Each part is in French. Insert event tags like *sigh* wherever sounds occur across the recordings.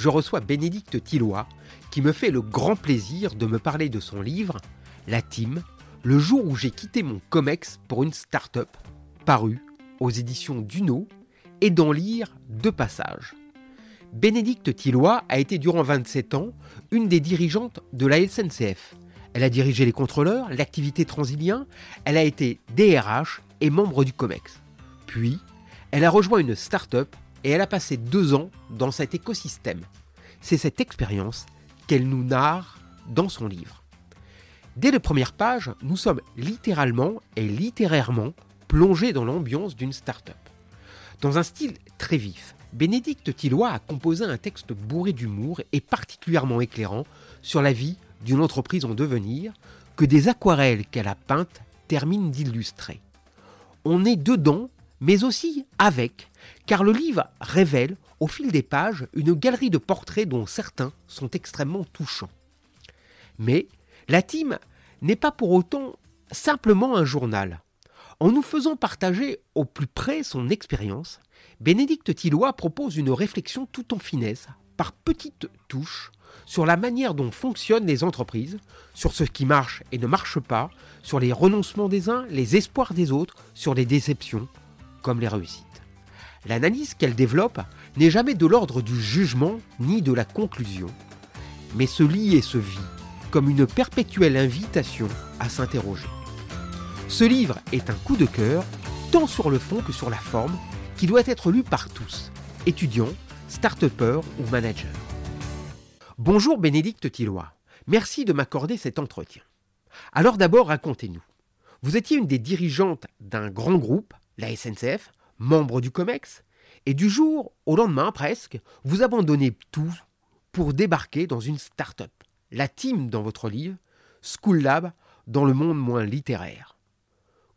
je reçois Bénédicte Tillois qui me fait le grand plaisir de me parler de son livre La Team, le jour où j'ai quitté mon COMEX pour une start-up, paru aux éditions Duno et d'en lire deux passages. Bénédicte Tillois a été durant 27 ans une des dirigeantes de la SNCF. Elle a dirigé les contrôleurs, l'activité transilien, elle a été DRH et membre du COMEX. Puis, elle a rejoint une start-up et elle a passé deux ans dans cet écosystème. C'est cette expérience qu'elle nous narre dans son livre. Dès les premières pages, nous sommes littéralement et littérairement plongés dans l'ambiance d'une start-up. Dans un style très vif, Bénédicte Tillois a composé un texte bourré d'humour et particulièrement éclairant sur la vie d'une entreprise en devenir que des aquarelles qu'elle a peintes terminent d'illustrer. On est dedans, mais aussi avec, car le livre révèle au fil des pages une galerie de portraits dont certains sont extrêmement touchants. Mais la team n'est pas pour autant simplement un journal. En nous faisant partager au plus près son expérience, Bénédicte Tillois propose une réflexion tout en finesse, par petites touches, sur la manière dont fonctionnent les entreprises, sur ce qui marche et ne marche pas, sur les renoncements des uns, les espoirs des autres, sur les déceptions comme les réussites. L'analyse qu'elle développe n'est jamais de l'ordre du jugement ni de la conclusion, mais se lit et se vit comme une perpétuelle invitation à s'interroger. Ce livre est un coup de cœur, tant sur le fond que sur la forme, qui doit être lu par tous, étudiants, start-upers ou managers. Bonjour Bénédicte Tillois, merci de m'accorder cet entretien. Alors d'abord racontez-nous. Vous étiez une des dirigeantes d'un grand groupe, la SNCF, membre du COMEX, et du jour au lendemain presque, vous abandonnez tout pour débarquer dans une start-up, la team dans votre livre, School Lab dans le monde moins littéraire.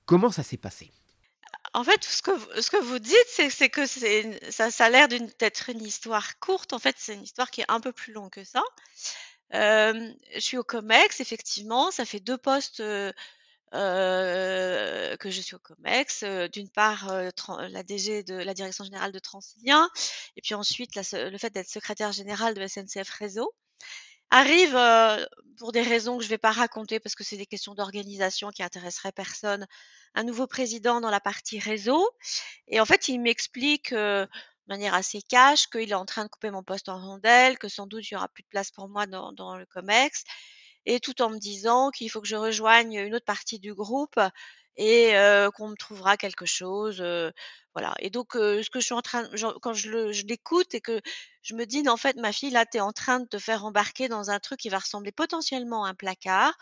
Comment ça s'est passé? En fait, ce que, vous dites, c'est que ça, a l'air d'être une histoire courte. En fait, c'est une histoire qui est un peu plus longue que ça. Euh, je suis au COMEX, effectivement. Ça fait deux postes euh, euh, que je suis au COMEX. Euh, d'une part, euh, la DG de la Direction générale de Transilien, et puis ensuite le fait d'être secrétaire général de SNCF Réseau. Arrive, pour des raisons que je ne vais pas raconter parce que c'est des questions d'organisation qui intéresseraient personne, un nouveau président dans la partie réseau. Et en fait, il m'explique de manière assez cash qu'il est en train de couper mon poste en rondelle, que sans doute il n'y aura plus de place pour moi dans le COMEX et tout en me disant qu'il faut que je rejoigne une autre partie du groupe et qu'on me trouvera quelque chose. voilà. Et donc, ce que je suis en train, quand je l'écoute et que je me dis, en fait, ma fille, là, tu es en train de te faire embarquer dans un truc qui va ressembler potentiellement à un placard.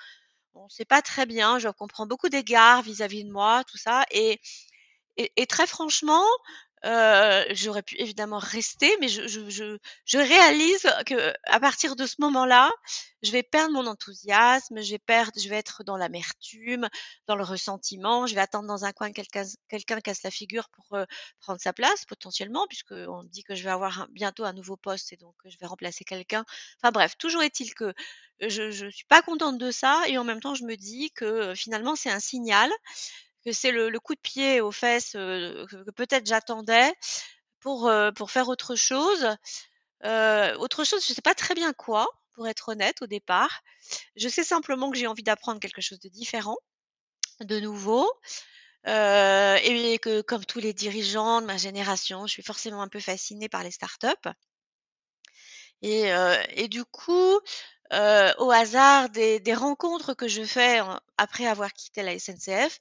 On ne sait pas très bien, je comprends beaucoup d'égards vis-à-vis de moi, tout ça. Et, et, et très franchement, euh, j'aurais pu évidemment rester, mais je, je, je, je, réalise que à partir de ce moment-là, je vais perdre mon enthousiasme, je vais perdre, je vais être dans l'amertume, dans le ressentiment, je vais attendre dans un coin que quelqu'un quelqu'un casse la figure pour euh, prendre sa place potentiellement, puisque on dit que je vais avoir bientôt un nouveau poste et donc je vais remplacer quelqu'un. Enfin bref, toujours est-il que je, je suis pas contente de ça et en même temps je me dis que finalement c'est un signal que c'est le, coup de pied aux fesses que, peut-être j'attendais pour, faire autre chose. autre chose, je ne sais pas très bien quoi, pour être honnête au départ. Je sais simplement que j'ai envie d'apprendre quelque chose de différent, de nouveau. et que comme tous les dirigeants de ma génération, je suis forcément un peu fascinée par les startups. Et, du coup, au hasard des, rencontres que je fais après avoir quitté la SNCF,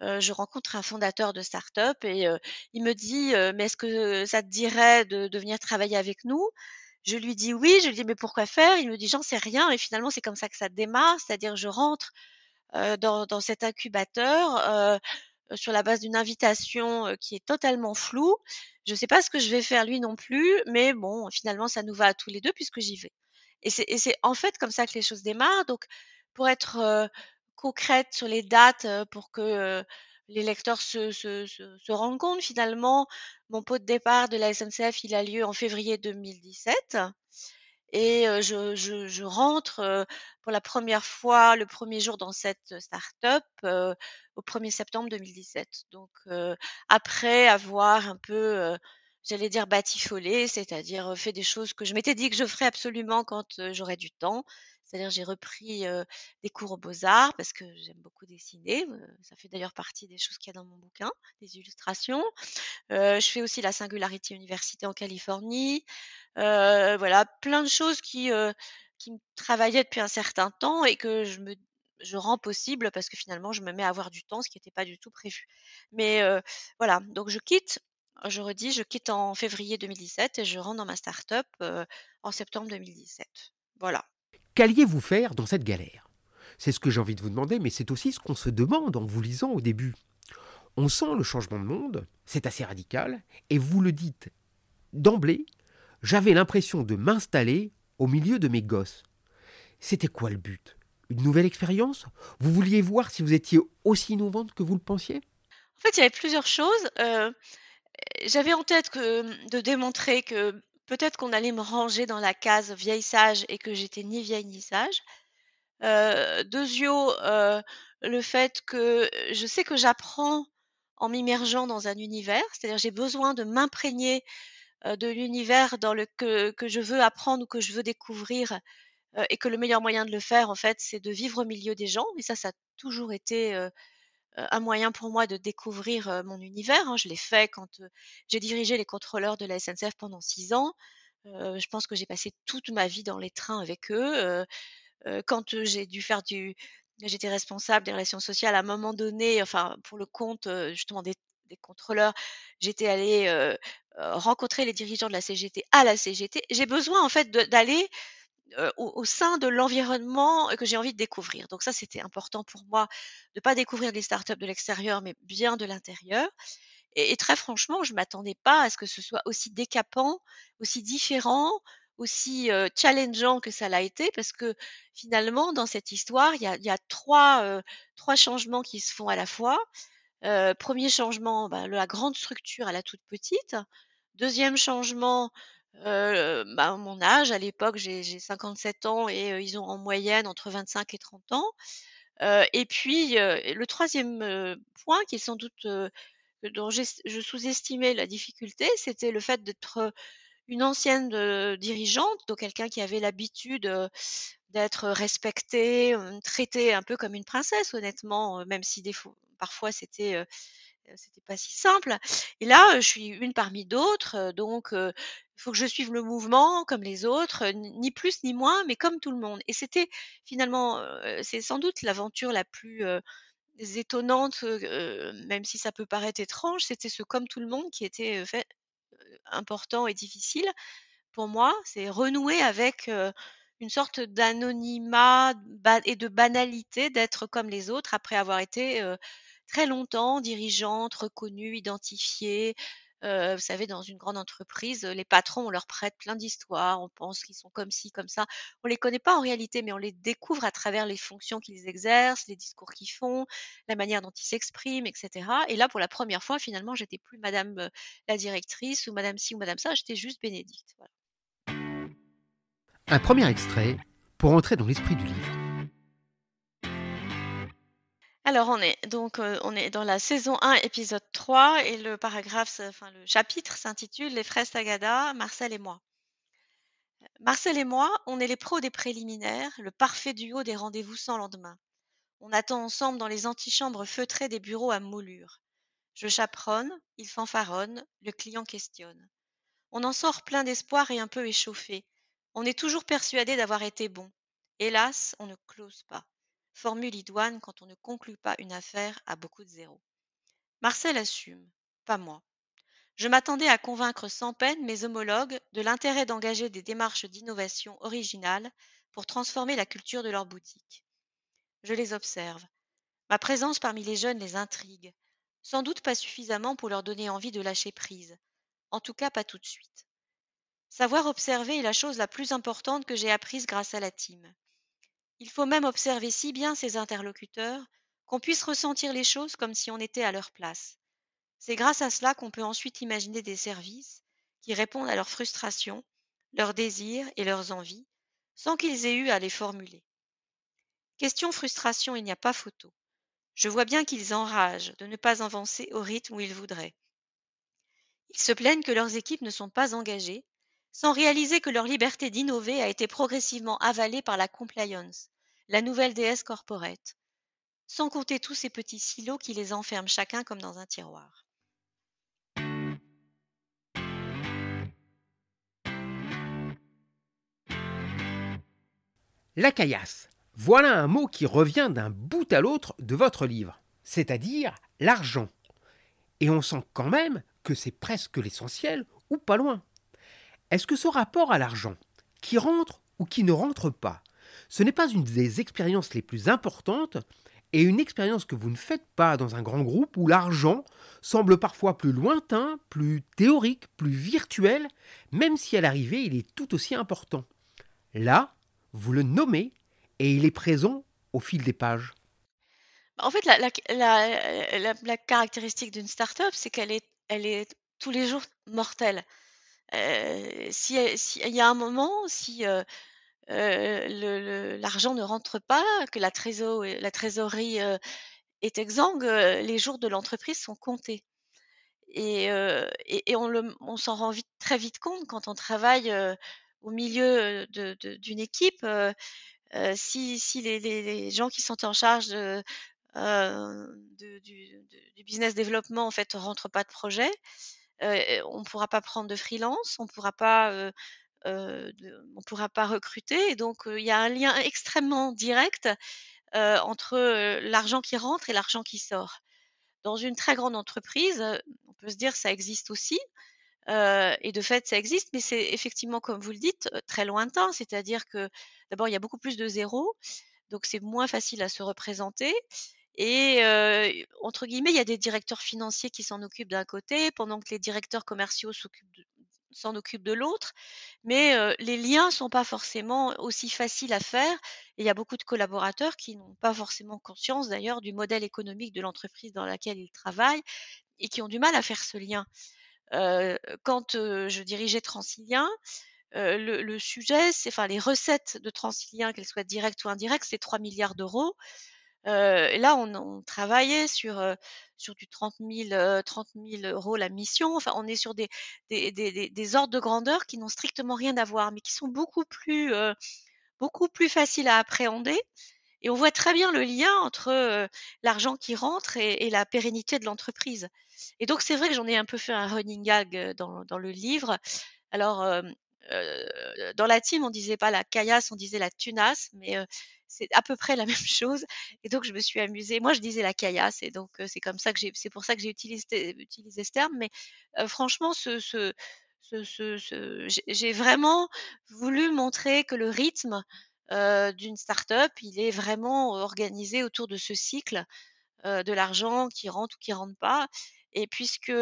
je rencontre un fondateur de start-up et il me dit mais est-ce que ça te dirait de, de, venir travailler avec nous? Je lui dis oui, je lui dis mais pourquoi faire? Il me dit j'en sais rien et finalement c'est comme ça que ça démarre, c'est-à-dire je rentre dans, dans, cet incubateur sur la base d'une invitation qui est totalement floue. Je ne sais pas ce que je vais faire lui non plus, mais bon, finalement, ça nous va à tous les deux puisque j'y vais. Et c'est en fait comme ça que les choses démarrent. Donc, pour être concrète sur les dates, pour que les lecteurs se, rendent compte, finalement, mon pot de départ de la SNCF, il a lieu en février 2017. Et je, rentre pour la première fois le premier jour dans cette start-up au 1er septembre 2017. Donc après avoir un peu, j'allais dire batifolé, c'est-à-dire fait des choses que je m'étais dit que je ferais absolument quand j'aurais du temps. C'est-à-dire j'ai repris des cours aux beaux-arts parce que j'aime beaucoup dessiner. ça fait d'ailleurs partie des choses qu'il y a dans mon bouquin, des illustrations. je fais aussi la Singularity Université en Californie. voilà, plein de choses qui, me travaillaient depuis un certain temps et que je me je rends possible parce que finalement je me mets à avoir du temps, ce qui n'était pas du tout prévu. Mais voilà, donc je quitte je redis, je quitte en février 2017 et je rentre dans ma start-up en septembre 2017. Voilà. Qu'alliez-vous faire dans cette galère? C'est ce que j'ai envie de vous demander, mais c'est aussi ce qu'on se demande en vous lisant au début. On sent le changement de monde, c'est assez radical, et vous le dites d'emblée, j'avais l'impression de m'installer au milieu de mes gosses. C'était quoi le but? Une nouvelle expérience? Vous vouliez voir si vous étiez aussi innovante que vous le pensiez? En fait, il y avait plusieurs choses. Euh, j'avais en tête de démontrer que peut-être qu'on allait me ranger dans la case vieille sage et que j'étais ni vieille ni sage. Euh, deuxio, euh, le fait que je sais que j'apprends en m'immergeant dans un univers, c'est-à-dire j'ai besoin de m'imprégner euh, de l'univers dans le que, je veux apprendre ou que je veux découvrir, euh, et que le meilleur moyen de le faire, en fait, c'est de vivre au milieu des gens. Et ça, ça a toujours été euh, un moyen pour moi de découvrir mon univers. Hein. Je l'ai fait quand j'ai dirigé les contrôleurs de la SNCF pendant six ans. je pense que j'ai passé toute ma vie dans les trains avec eux. quand j'ai dû faire du, j'étais responsable des relations sociales à un moment donné, enfin pour le compte justement des, des contrôleurs, j'étais allée rencontrer les dirigeants de la CGT à la CGT. J'ai besoin en fait d'aller au, sein de l'environnement que j'ai envie de découvrir. Donc ça, c'était important pour moi de ne pas découvrir les startups de l'extérieur, mais bien de l'intérieur. Et, très franchement, je m'attendais pas à ce que ce soit aussi décapant, aussi différent, aussi challengeant que ça l'a été, parce que finalement, dans cette histoire, il y a, trois, trois changements qui se font à la fois. premier changement, bah, la grande structure à la toute petite. Deuxième changement, euh, bah, mon âge, à l'époque, j'ai 57 ans et euh, ils ont en moyenne entre 25 et 30 ans. Euh, et puis, le troisième point, qui est sans doute dont je sous-estimais la difficulté, c'était le fait d'être une ancienne dirigeante, donc quelqu'un qui avait l'habitude d'être respectée, traitée un peu comme une princesse, honnêtement, même si parfois c'était c'était pas si simple. Et là, je suis une parmi d'autres, donc il faut que je suive le mouvement comme les autres, ni plus ni moins, mais comme tout le monde. Et c'était finalement, c'est sans doute l'aventure la plus étonnante, même si ça peut paraître étrange, c'était ce comme tout le monde qui était important et difficile pour moi. C'est renouer avec une sorte d'anonymat et de banalité d'être comme les autres après avoir été très longtemps dirigeante, reconnue, identifiée. Euh, vous savez, dans une grande entreprise, les patrons, on leur prête plein d'histoires, on pense qu'ils sont comme ci, comme ça. On les connaît pas en réalité, mais on les découvre à travers les fonctions qu'ils exercent, les discours qu'ils font, la manière dont ils s'expriment, etc. Et là, pour la première fois, finalement, j'étais plus Madame euh, la directrice ou Madame ci ou Madame ça, j'étais juste Bénédicte. Un premier extrait pour entrer dans l'esprit du livre. Alors on est donc euh, dans la saison 1, épisode 3 et le paragraphe, le chapitre s'intitule Les fraises Sagada, Marcel et moi. Marcel et moi, on est les pros des préliminaires, le parfait duo des rendez-vous sans lendemain. On attend ensemble dans les antichambres feutrées des bureaux à moulure. Je chaperonne, il fanfaronne, le client questionne. On en sort plein d'espoir et un peu échauffé. On est toujours persuadé d'avoir été bon. Hélas, on ne close pas formule idoine quand on ne conclut pas une affaire à beaucoup de zéros. Marcel assume, pas moi. Je m'attendais à convaincre sans peine mes homologues de l'intérêt d'engager des démarches d'innovation originales pour transformer la culture de leur boutique. Je les observe. Ma présence parmi les jeunes les intrigue. sans doute pas suffisamment pour leur donner envie de lâcher prise. En tout cas, pas tout de suite. Savoir observer est la chose la plus importante que j'ai apprise grâce à la team. Il faut même observer si bien ses interlocuteurs qu'on puisse ressentir les choses comme si on était à leur place. C'est grâce à cela qu'on peut ensuite imaginer des services qui répondent à leurs frustrations, leurs désirs et leurs envies, sans qu'ils aient eu à les formuler. Question frustration, il n'y a pas photo. Je vois bien qu'ils enragent de ne pas avancer au rythme où ils voudraient. Ils se plaignent que leurs équipes ne sont pas engagées, sans réaliser que leur liberté d'innover a été progressivement avalée par la compliance, la nouvelle déesse corporate, sans compter tous ces petits silos qui les enferment chacun comme dans un tiroir. La caillasse. Voilà un mot qui revient d'un bout à l'autre de votre livre, c'est-à-dire l'argent. Et on sent quand même que c'est presque l'essentiel ou pas loin. Est-ce que ce rapport à l'argent, qui rentre ou qui ne rentre pas, ce n'est pas une des expériences les plus importantes et une expérience que vous ne faites pas dans un grand groupe où l'argent semble parfois plus lointain, plus théorique, plus virtuel, même si à l'arrivée il est tout aussi important? Là, vous le nommez et il est présent au fil des pages. En fait, la, caractéristique d'une start-up, c'est qu'elle est, elle est tous les jours mortelle. Euh, si, si, il y a un moment, si euh, euh, l'argent ne rentre pas, que la, trésorerie est exsangue, les jours de l'entreprise sont comptés. Et, on, s'en rend très vite compte quand on travaille au milieu d'une équipe. si, les, gens qui sont en charge du, business développement en fait rentrent pas de projet, on ne pourra pas prendre de freelance, on pourra pas on pourra pas recruter. Et donc, il y a un lien *laughs* extrêmement direct entre l'argent qui rentre et l'argent qui sort. Dans une très grande entreprise, on peut se dire ça existe aussi. et de fait, ça existe, mais c'est effectivement, comme vous le dites, très lointain. C'est-à-dire que d'abord, il y a beaucoup plus de zéros, donc c'est moins facile à se représenter. Et entre guillemets, il y a des directeurs financiers qui s'en occupent d'un côté, pendant que les directeurs commerciaux s'en occupent de l'autre. Mais les liens sont pas forcément aussi faciles à faire. Et il y a beaucoup de collaborateurs qui n'ont pas forcément conscience d'ailleurs du modèle économique de l'entreprise dans laquelle ils travaillent et qui ont du mal à faire ce lien. quand je dirigeais Transilien, le, le, sujet, c'est enfin les recettes de Transilien, qu'elles soient directes ou indirectes, c'est 3 milliards d'euros. Là, on, travaillait sur, sur du 30 000, euh, euros la mission. Enfin, on est sur des, des, ordres de grandeur qui n'ont strictement rien à voir, mais qui sont beaucoup plus, beaucoup plus faciles à appréhender. Et on voit très bien le lien entre l'argent qui rentre et, et, la pérennité de l'entreprise. Et donc, c'est vrai que j'en ai un peu fait un running gag dans, dans le livre. Alors, dans la team, on disait pas la caillasse, on disait la tunasse, mais c'est à peu près la *laughs* même chose. Et donc, je me suis amusée. Moi, je disais la caillasse, et donc c'est comme ça que j'ai, c'est pour ça que j'ai utilisé, utilisé ce terme. Mais franchement, ce, ce, ce, j'ai vraiment voulu montrer que le rythme d'une start-up, il est vraiment organisé autour de ce cycle de l'argent qui rentre ou qui rentre pas. Et puisque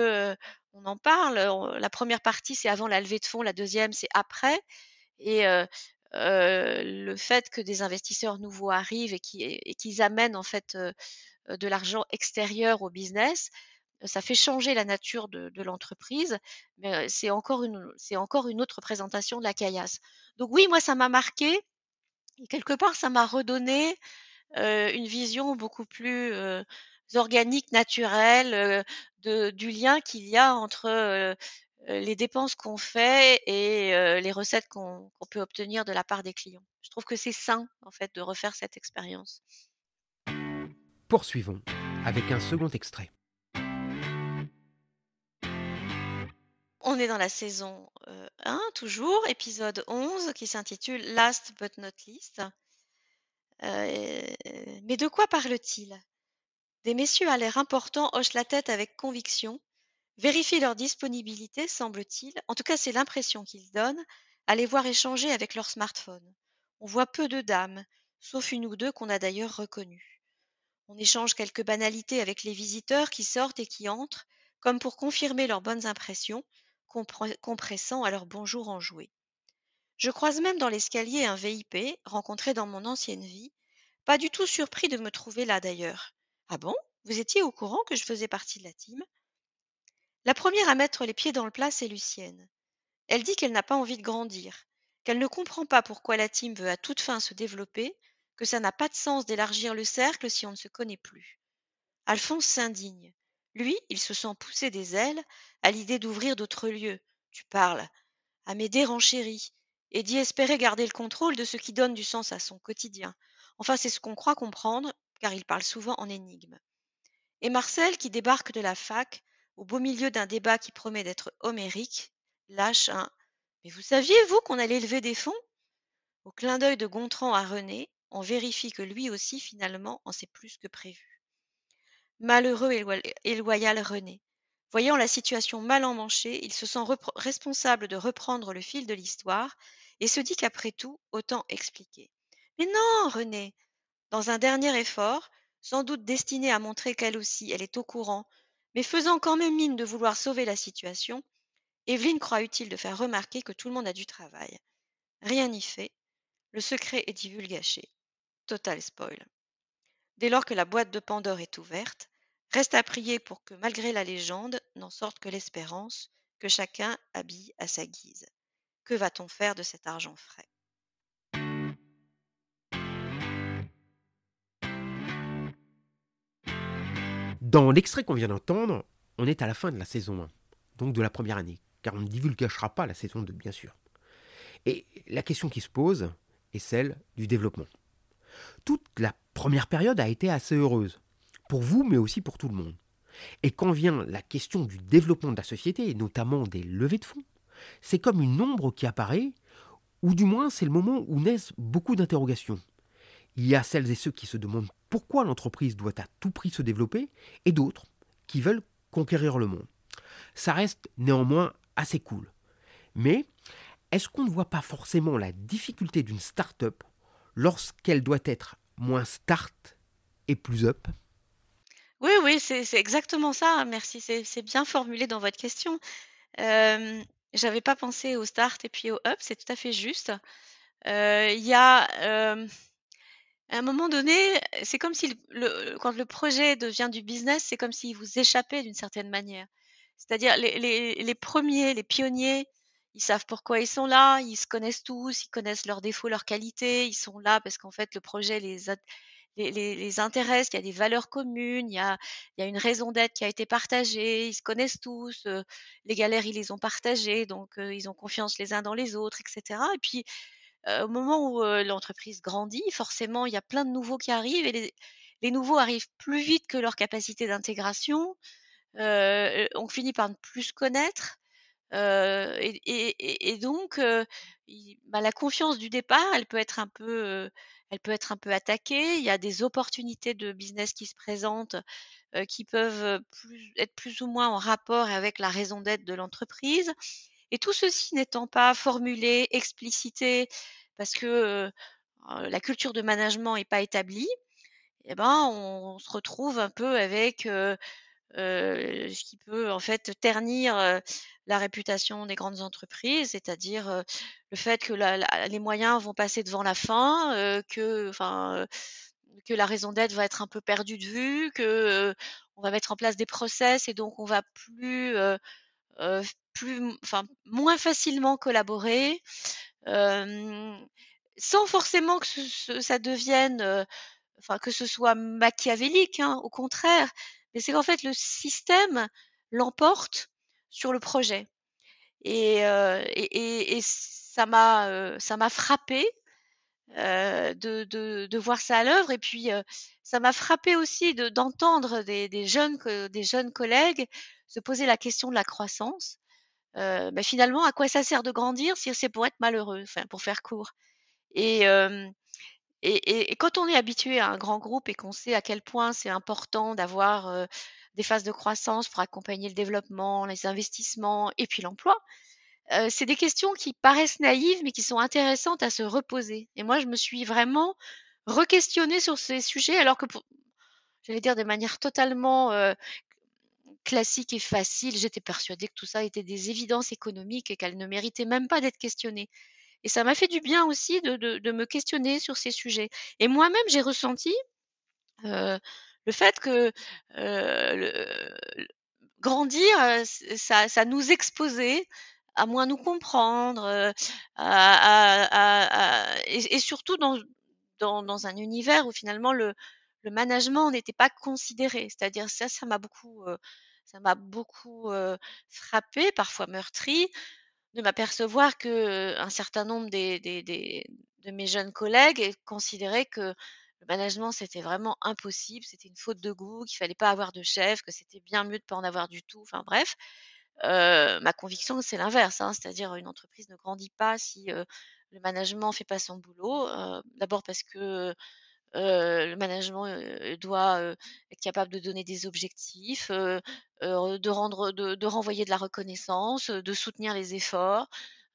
on en parle, la première partie c'est avant la levée de fonds, la deuxième c'est après. Et le fait que des investisseurs nouveaux arrivent et qu'ils amènent en fait de l'argent extérieur au business, ça fait changer la nature de, l'entreprise, mais c'est encore une encore une autre présentation de la caillasse. Donc oui, moi ça m'a marqué quelque part ça m'a redonné une vision beaucoup plus organique, naturelle de, du lien qu'il y a entre euh, les dépenses qu'on fait et euh, les recettes qu'on peut obtenir de la part des clients. Je trouve que c'est sain, en fait, de refaire cette expérience. Poursuivons avec un second extrait. On est dans la saison 1, euh, toujours, épisode 11, qui s'intitule Last but not least. mais de quoi parle-t-il? Des messieurs à l'air important hochent la tête avec conviction Vérifient leur disponibilité, semble-t-il, en tout cas c'est l'impression qu'ils donnent, à les voir échanger avec leur smartphone. On voit peu de dames, sauf une ou deux qu'on a d'ailleurs reconnues. On échange quelques banalités avec les visiteurs qui sortent et qui entrent, comme pour confirmer leurs bonnes impressions, compressant à leur bonjour enjoué. Je croise même dans l'escalier un VIP rencontré dans mon ancienne vie, pas du tout surpris de me trouver là d'ailleurs. Ah bon? Vous étiez au courant que je faisais partie de la team? La première à mettre les pieds dans le plat, c'est Lucienne. Elle dit qu'elle n'a pas envie de grandir, qu'elle ne comprend pas pourquoi la team veut à toute fin se développer, que ça n'a pas de sens d'élargir le cercle si on ne se connaît plus. Alphonse s'indigne. Lui, il se sent pousser des ailes à l'idée d'ouvrir d'autres lieux. Tu parles. Amédée renchérit et dit espérer garder le contrôle de ce qui donne du sens à son quotidien. Enfin, c'est ce qu'on croit comprendre, car il parle souvent en énigmes. Et Marcel, qui débarque de la fac, au beau milieu d'un débat qui promet d'être homérique, lâche un Mais vous saviez, vous, qu'on allait lever des fonds? Au clin d'œil de Gontran à René, on vérifie que lui aussi, finalement, en sait plus que prévu. Malheureux et loyal René. Voyant la situation mal emmanchée, il se sent responsable de reprendre le fil de l'histoire et se dit qu'après tout, autant expliquer. Mais non, René Dans un dernier effort, sans doute destiné à montrer qu'elle aussi, elle est au courant, mais faisant quand même mine de vouloir sauver la situation, Evelyne croit utile de faire remarquer que tout le monde a du travail. Rien n'y fait. Le secret est divulgaché. Total spoil. Dès lors que la boîte de Pandore est ouverte, reste à prier pour que, malgré la légende, n'en sorte que l'espérance, que chacun habille à sa guise. Que va-t-on faire de cet argent frais? Dans l'extrait qu'on vient d'entendre, on est à la fin de la saison 1, donc de la première année, car on ne divulgachera pas la saison 2, bien sûr. Et la question qui se pose est celle du développement. Toute la première période a été assez heureuse, pour vous, mais aussi pour tout le monde. Et quand vient la question du développement de la société, et notamment des levées de fonds, c'est comme une ombre qui apparaît, ou du moins c'est le moment où naissent beaucoup d'interrogations. Il y a celles et ceux qui se demandent pourquoi l'entreprise doit à tout prix se développer, et d'autres qui veulent conquérir le monde. Ça reste néanmoins assez cool. Mais est-ce qu'on ne voit pas forcément la difficulté d'une start-up lorsqu'elle doit être moins start et plus up? Oui, oui, c'est exactement ça. Merci, c'est bien formulé dans votre question. Euh, J'avais pas pensé au start et puis au up, c'est tout à fait juste. Euh, il y a euh, à un moment donné, c'est comme si quand le projet devient du business, c'est comme s'il vous échappait d'une certaine manière. C'est-à-dire les, premiers, les pionniers, ils savent pourquoi ils sont là, ils se connaissent tous, ils connaissent leurs défauts, leurs qualités, ils sont là parce qu'en fait le projet les, les, les, intéresse, il y a des valeurs communes, il y a, il y a une raison d'être qui a été partagée, ils se connaissent tous, euh, les galères ils les ont partagées, donc euh, ils ont confiance les uns dans les autres, etc. Et puis au moment où l'entreprise grandit, forcément, il y a plein de nouveaux qui arrivent et les, nouveaux arrivent plus vite que leur capacité d'intégration. on finit par ne plus se connaître. Et, donc, bah, la confiance du départ, elle peut être un peu, elle peut être un peu attaquée. Il y a des opportunités de business qui se présentent, qui peuvent être plus ou moins en rapport avec la raison d'être de l'entreprise. Et tout ceci n'étant pas formulé, explicité, parce que la culture de management n'est pas établie, eh ben, on, se retrouve un peu avec ce qui peut en fait ternir la réputation des grandes entreprises, c'est-à-dire le fait que les moyens vont passer devant la fin, que, que la raison d'être va être un peu perdue de vue, que on va mettre en place des process et donc on va plus plus, enfin, moins facilement collaborer, sans forcément que ça devienne, enfin, que ce soit machiavélique, hein, au contraire. Mais c'est qu'en fait, le système l'emporte sur le projet. Et, et, et, ça m'a, ça m'a frappé de, de, voir ça à l'œuvre. Et puis, ça m'a frappé aussi de, d'entendre des, des, jeunes, des jeunes collègues se poser la question de la croissance. Bah, finalement, à quoi ça sert de grandir si c'est pour être malheureux, enfin, pour faire court? Et, quand on est habitué à un grand groupe et qu'on sait à quel point c'est important d'avoir des phases de croissance pour accompagner le développement, les investissements et puis l'emploi, c'est des questions qui paraissent naïves mais qui sont intéressantes à se reposer. Et moi, je me suis vraiment re-questionnée sur ces sujets alors que j'allais dire de manière totalement, classique et facile. J'étais persuadée que tout ça était des évidences économiques et qu'elles ne méritaient même pas d'être questionnées. Et ça m'a fait du bien aussi de me questionner sur ces sujets. Et moi-même, j'ai ressenti, le fait que, le grandir, ça ça nous exposait à moins nous comprendre, et surtout dans un univers où finalement le le management n'était pas considéré. C'est-à-dire ça, ça m'a beaucoup, ça m'a beaucoup, frappée, parfois meurtrie, de m'apercevoir qu'un certain nombre de mes jeunes collègues considéraient que le management, c'était vraiment impossible, c'était une faute de goût, qu'il fallait pas avoir de chef, que c'était bien mieux de pas en avoir du tout, enfin bref. ma conviction, c'est l'inverse, hein, c'est-à-dire une entreprise ne grandit pas si, le management fait pas son boulot. d'abord parce que, le management, doit, être capable de donner des objectifs, de rendre de renvoyer de la reconnaissance, de soutenir les efforts,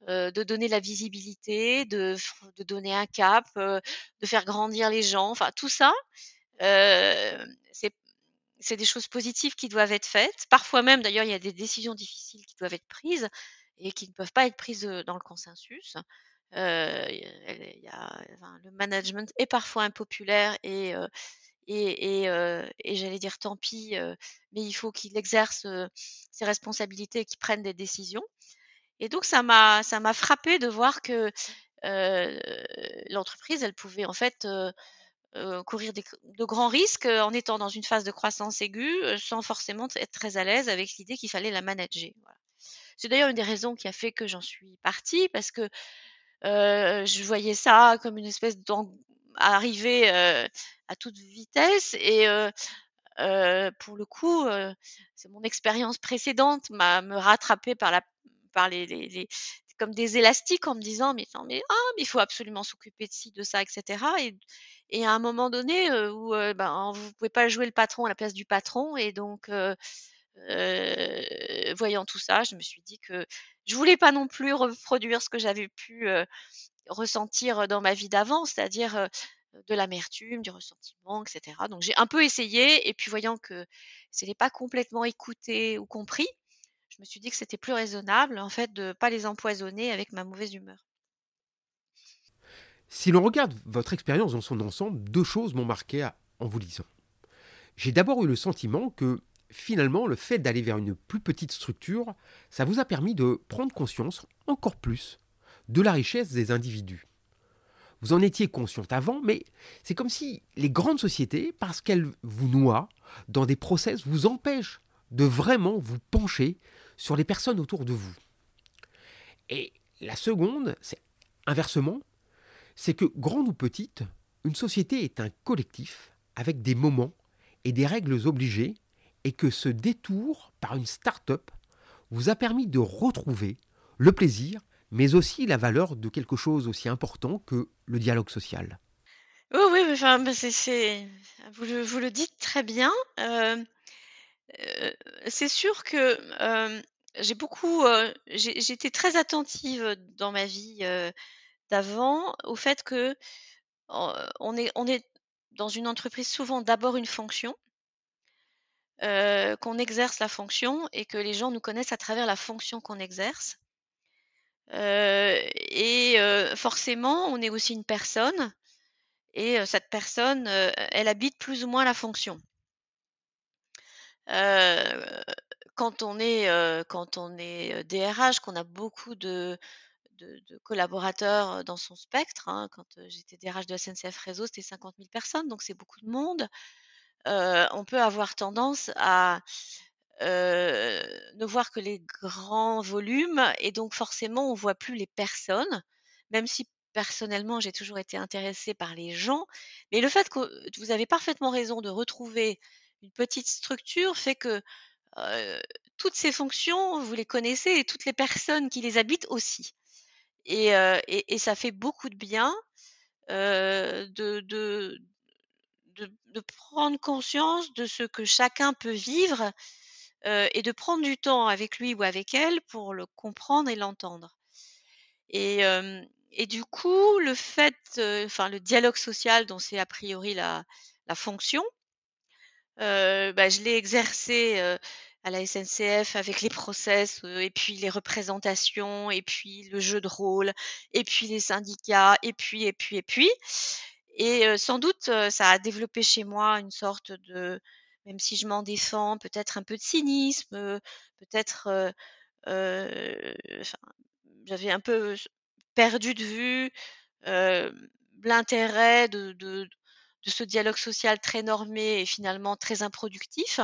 de donner la visibilité, de donner un cap, de faire grandir les gens. Enfin tout ça, c'est des choses positives qui doivent être faites. Parfois même d'ailleurs, il y a des décisions difficiles qui doivent être prises et qui ne peuvent pas être prises, dans le consensus. A le management est parfois impopulaire et et et j'allais dire tant pis, mais il faut qu'il exerce, ses responsabilités et qu'il prenne des décisions. Et donc ça m'a ça frappé de voir que, l'entreprise, elle pouvait en fait, courir de grands risques, en étant dans une phase de croissance aiguë, sans forcément être très à l'aise avec l'idée qu'il fallait la manager, C'est d'ailleurs une des raisons qui a fait que j'en suis partie parce que, je voyais ça comme une espèce d'arrivée, à toute vitesse et pour le coup, c'est mon expérience précédente m'a me rattrapé par la par les, comme des élastiques en me disant mais non mais ah mais il faut absolument s'occuper de ci de ça etc et, et à un moment donné où ben vous pouvez pas jouer le patron à la place du patron et donc voyant tout ça je me suis dit que je voulais pas non plus reproduire ce que j'avais pu ressentir dans ma vie d'avant c'est-à-dire de l'amertume, du ressentiment, etc. Donc j'ai un peu essayé et puis voyant que ce n'est pas complètement écouté ou compris, je me suis dit que c'était plus raisonnable en fait de ne pas les empoisonner avec ma mauvaise humeur. Si l'on regarde votre expérience dans son ensemble, deux choses m'ont marqué en vous lisant. J'ai d'abord eu le sentiment que finalement le fait d'aller vers une plus petite structure, ça vous a permis de prendre conscience encore plus de la richesse des individus. Vous en étiez consciente avant, mais c'est comme si les grandes sociétés, parce qu'elles vous noient dans des process, vous empêchent de vraiment vous pencher sur les personnes autour de vous. Et la seconde, c'est inversement, c'est que grande ou petite, une société est un collectif avec des moments et des règles obligées et que ce détour par une start-up vous a permis de retrouver le plaisir, mais aussi la valeur de quelque chose aussi important que le dialogue social. Oui, oui, enfin, c'est, vous, le, dites très bien. Euh, euh, c'est sûr que euh, j'ai beaucoup, j'étais très attentive dans ma vie, d'avant au fait que, on est on est dans une entreprise souvent d'abord une fonction qu'on exerce la fonction et que les gens nous connaissent à travers la fonction qu'on exerce. et forcément, on est aussi une personne et cette personne, elle habite plus ou moins la fonction quand on est, DRH, qu'on a beaucoup de de collaborateurs, dans son spectre, hein, quand, j'étais DRH de SNCF Réseau, c'était 50 000 personnes, donc c'est beaucoup de monde. On peut avoir tendance à, ne voir que les grands volumes et donc forcément on voit plus les personnes, même si personnellement j'ai toujours été intéressée par les gens. Mais le fait que vous avez parfaitement raison de retrouver une petite structure fait que, toutes ces fonctions, vous les connaissez et toutes les personnes qui les habitent aussi. Et, ça fait beaucoup de bien de, de, prendre conscience de ce que chacun peut vivre et de prendre du temps avec lui ou avec elle pour le comprendre et l'entendre. Et, et du coup, le fait, enfin le dialogue social dont c'est a priori la, la fonction, bah, je l'ai exercé, à la SNCF avec les process, et puis les représentations et puis le jeu de rôle et puis les syndicats et puis, et puis, et puis et heu, sans doute, ça a développé chez moi une sorte de même si je m'en défends, peut-être un peu de cynisme, peut-être, j'avais un peu perdu de vue, l'intérêt de de de ce dialogue social très normé et finalement très improductif.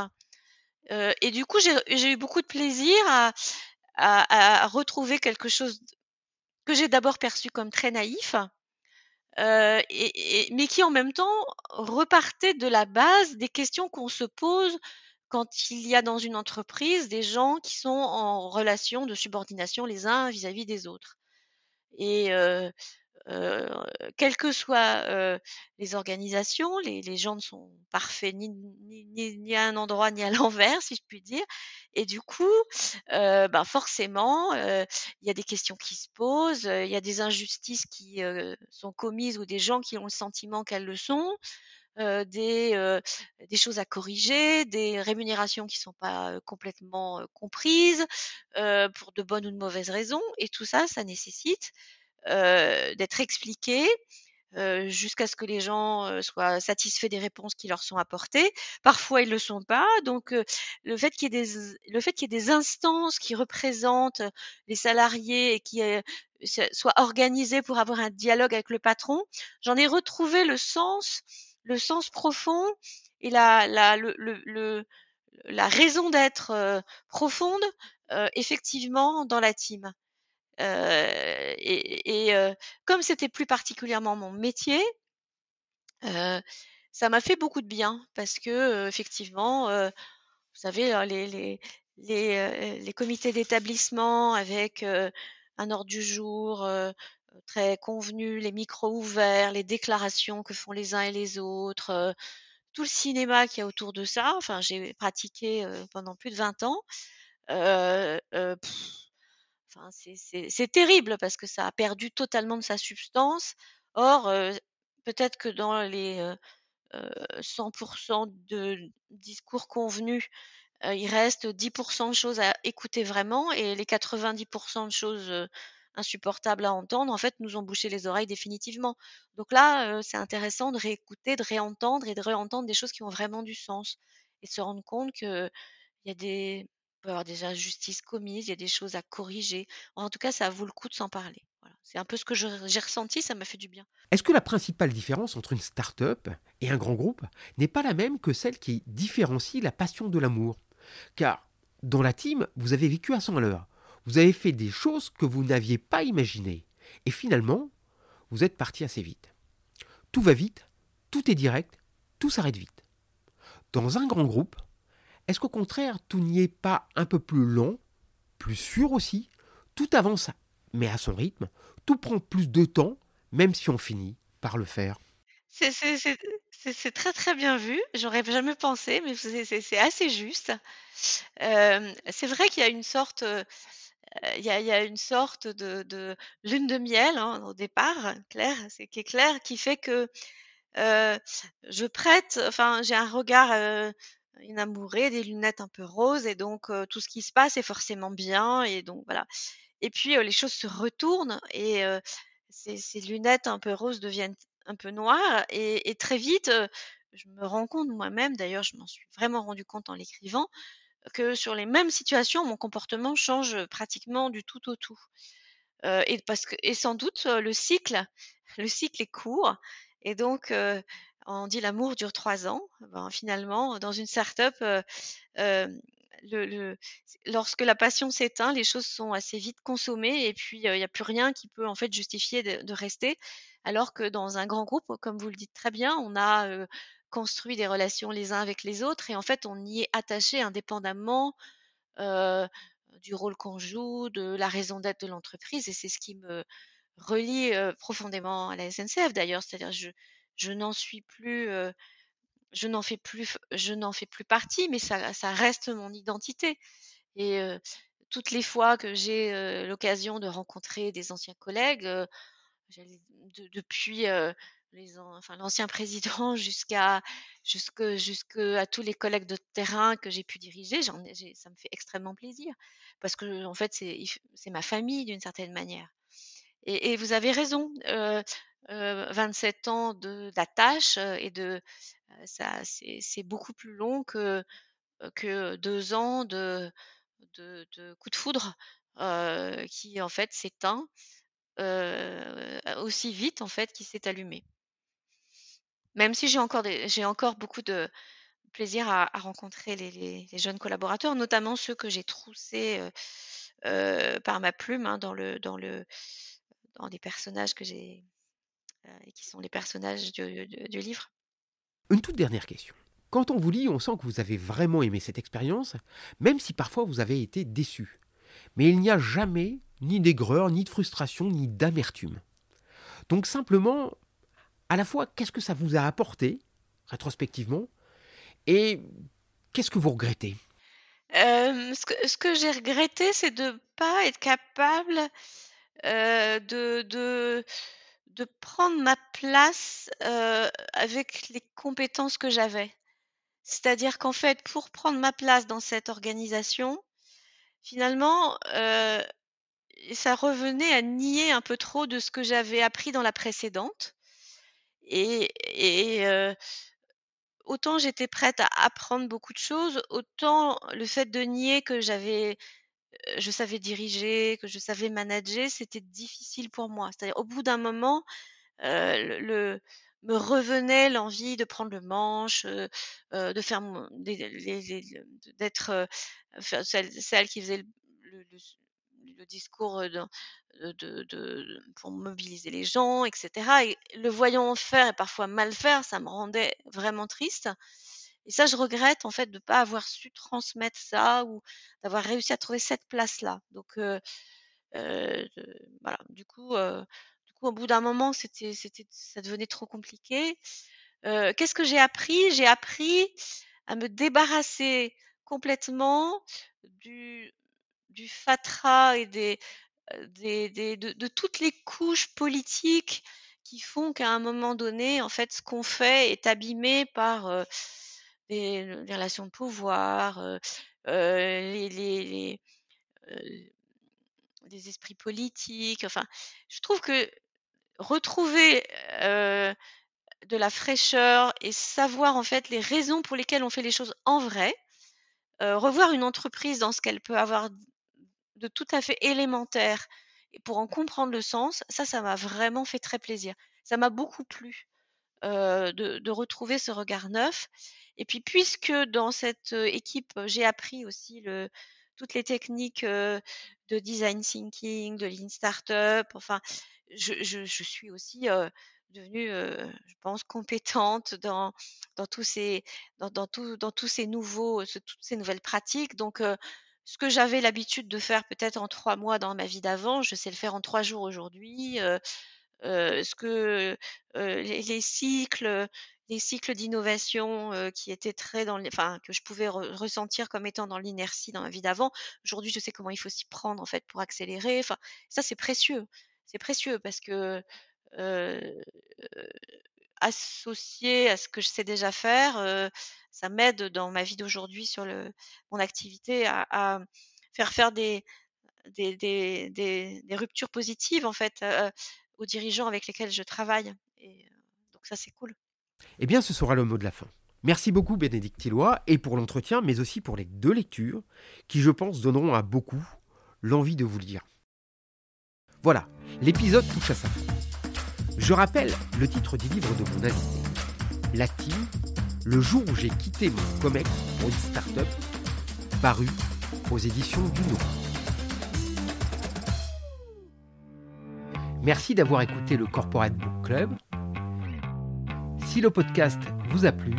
Heu et du coup, j'ai eu beaucoup de plaisir à à à retrouver quelque chose que j'ai d'abord perçu comme très naïf, et mais qui en même temps repartait de la base des questions qu'on se pose quand il y a dans une entreprise des gens qui sont en relation de subordination les uns vis-à-vis des autres. Et heu heu, quelles que soient, heu, les organisations, les gens ne sont parfaits ni à un endroit ni à *laughs* l'envers, si je puis dire. Et du coup, heu, ben, forcément, il y a des questions qui se posent, il y a des injustices qui, sont commises ou des gens qui ont le sentiment qu'elles le sont, des, choses à corriger, des rémunérations qui sont pas, complètement, comprises, pour de bonnes ou de mauvaises raisons. Et tout ça, ça nécessite, d'être expliqué, heu, jusqu'à ce que les gens, heu, soient satisfaits des réponses qui leur sont apportées. Parfois, ils le sont pas, donc heu, le fait qu'il y ait des le fait qu'il y ait des instances qui représentent les salariés et qui, se soient organisées pour avoir un dialogue avec le patron, j'en ai retrouvé le sens le sens profond et la la le le le la raison d'être, profonde, effectivement dans la team. Heu et heu, comme c'était plus particulièrement mon métier heu, ça m'a fait beaucoup de bien parce que, effectivement, vous savez, heu, les les les, les comités d'établissement avec, un ordre du jour, très convenu, les micros ouverts, les déclarations que font les uns et les autres, tout le cinéma qu'il y a autour de ça. Enfin, j'ai pratiqué, pendant plus de 20 ans. C'est terrible parce que ça a perdu totalement de sa substance. Or, heu, peut-être que dans les, heu heu, 100% de discours convenus, il reste 10% de choses à écouter vraiment et les 90% de choses, insupportables à entendre, en fait, nous ont bouché les oreilles définitivement. Donc là, c'est intéressant de réécouter, de réentendre et de réentendre des choses qui ont vraiment du sens et se rendre compte qu'il y a des il peut y avoir des injustices commises, il y a des choses à corriger. En tout cas, ça vaut le coup de s'en parler. C'est un peu ce que j'ai ressenti, ça m'a fait du bien. Est-ce que la principale différence entre une start-up et un grand groupe n'est pas la même que celle qui différencie la passion de l'amour? Car dans la team, vous avez vécu à 100 à l'heure. Vous avez fait des choses que vous n'aviez pas imaginées. Et finalement, vous êtes parti assez vite. Tout va vite, tout est direct, tout s'arrête vite. Dans un grand groupe, est-ce qu'au contraire, tout n'y est pas un peu plus lent, plus sûr aussi? Tout avance, mais à son rythme, tout prend plus de temps, même si on finit par le faire. C'est très, très bien vu. J'aurais jamais pensé, mais c'est assez juste. Hem, c'est vrai qu'il y a une sorte, de lune de miel, hein, au départ, clair, qui est clair, qui fait que, heu, je prête enfin, j'ai un regard, heu, inamouré, des lunettes un peu roses et donc tout ce qui se passe est forcément bien et donc voilà et puis, les choses se retournent et ces lunettes un peu roses deviennent un peu noires et et très vite, je me rends compte moi-même, d'ailleurs je m'en suis vraiment rendu compte en l'écrivant, que sur les mêmes situations, mon comportement change, pratiquement du tout au tout. Et parce que et sans doute, le cycle le cycle est court et donc on dit: «L'amour dure 3 ans». Ben, finalement, dans une start-up, le le lorsque la passion s'éteint, les choses sont assez vite consommées et puis, heu, il y a plus rien qui peut, en fait, justifier de de rester. Alors que dans un grand groupe, comme vous le dites très bien, on a, construit des relations les uns avec les autres et en fait, on y est attaché indépendamment, du rôle qu'on joue, de la raison d'être de l'entreprise et c'est ce qui me relie, profondément à la SNCF d'ailleurs. C'est-à-dire je je n'en suis plus, je n'en fais plus je n'en fais plus partie, mais ça reste mon identité et toutes les fois que j'ai, l'occasion de rencontrer des anciens collègues, depuis, l'ancien *laughs* président jusqu'à jusque tous les collègues de terrain que j'ai pu diriger, ça me fait extrêmement plaisir parce que en fait c'est ma famille d'une certaine manière. Et, vous avez raison, euh, 27 ans de d'attache et de ça c'est beaucoup plus long que que deux ans de de, de coup de foudre euh, qui en fait s'éteint euh, aussi vite en fait qu'il s'est allumé. Même si j'ai encore, des, j'ai encore beaucoup de plaisir à, rencontrer les, jeunes collaborateurs, notamment ceux que j'ai troussés euh, euh, par ma plume hein, dans, le, dans, le, dans les personnages que j'ai, euh, qui sont les personnages du, du, du livre. Une toute dernière question. Quand on vous lit, on sent que vous avez vraiment aimé cette expérience, même si parfois vous avez été déçu. Mais il n'y a jamais ni d'aigreur, ni de frustration, ni d'amertume. Donc simplement, à la fois, qu'est-ce que ça vous a apporté, rétrospectivement, et qu'est-ce que vous regrettez? Euh, Ce que, ce que j'ai regretté, c'est de ne pas être capable euh, de, de, de, prendre ma place euh, avec les compétences que j'avais. C'est-à-dire qu'en fait, pour prendre ma place dans cette organisation, finalement, euh, ça revenait à nier un peu trop de ce que j'avais appris dans la précédente. Et, euh, autant j'étais prête à apprendre beaucoup de choses, autant le fait de nier que j'avais, je savais diriger, que je savais manager, c'était difficile pour moi. C'est-à-dire au bout d'un moment, me revenait l'envie de prendre le manche, de faire d'être celle, qui faisait le, discours pour mobiliser les gens, etc. Et le voyant faire et parfois mal faire, ça me rendait vraiment triste. Et ça, je regrette en fait de ne pas avoir su transmettre ça ou d'avoir réussi à trouver cette place-là. Donc voilà, du coup, euh, au bout d'un moment, c'était, c'était, ça devenait trop compliqué. Qu'est-ce que j'ai appris? J'ai appris à me débarrasser complètement du, du fatras et des, des, des de, toutes les couches politiques qui font qu'à un moment donné, en fait, ce qu'on fait est abîmé par les, relations de pouvoir, euh, les, les, les esprits politiques. Enfin, je trouve que retrouver euh, de la fraîcheur et savoir en fait les raisons pour lesquelles on fait les choses en vrai, euh, revoir une entreprise dans ce qu'elle peut avoir de tout à fait élémentaire et pour en comprendre le sens, ça, ça m'a vraiment fait très plaisir. Ça m'a beaucoup plu euh, de, retrouver ce regard neuf. Et puis, puisque dans cette équipe, j'ai appris aussi toutes les techniques de design thinking, de lean startup, enfin, je, suis aussi devenue, je pense, compétente dans, tous ces, nouveaux, toutes ces nouvelles pratiques. Donc, ce que j'avais l'habitude de faire peut-être en trois mois dans ma vie d'avant, je sais le faire en trois jours aujourd'hui. Ce que les, cycles, les cycles d'innovation euh, qui étaient très dans, les, enfin que je pouvais re ressentir comme étant dans l'inertie dans ma vie d'avant. Aujourd'hui, je sais comment il faut s'y prendre en fait pour accélérer. Enfin, ça c'est précieux, c'est précieux parce que associé à ce que je sais déjà faire, ça m'aide dans ma vie d'aujourd'hui sur mon activité à, faire faire des, des, des, des, des, ruptures positives en fait euh, aux dirigeants avec lesquels je travaille. Euh, donc ça c'est cool. Eh bien ce sera le mot de la fin. Merci beaucoup Bénédicte Tillois et pour l'entretien mais aussi pour les deux lectures qui je pense donneront à beaucoup l'envie de vous lire. Voilà, l'épisode touche à sa fin. Je rappelle le titre du livre de mon invité, La Team, le jour où j'ai quitté mon COMEX pour une start-up, paru aux éditions du Merci d'avoir écouté le Corporate Book Club. Si le podcast vous a plu,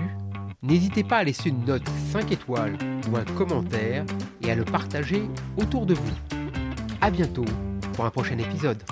n'hésitez pas à laisser une note 5 étoiles ou un commentaire et à le partager autour de vous. À bientôt pour un prochain épisode.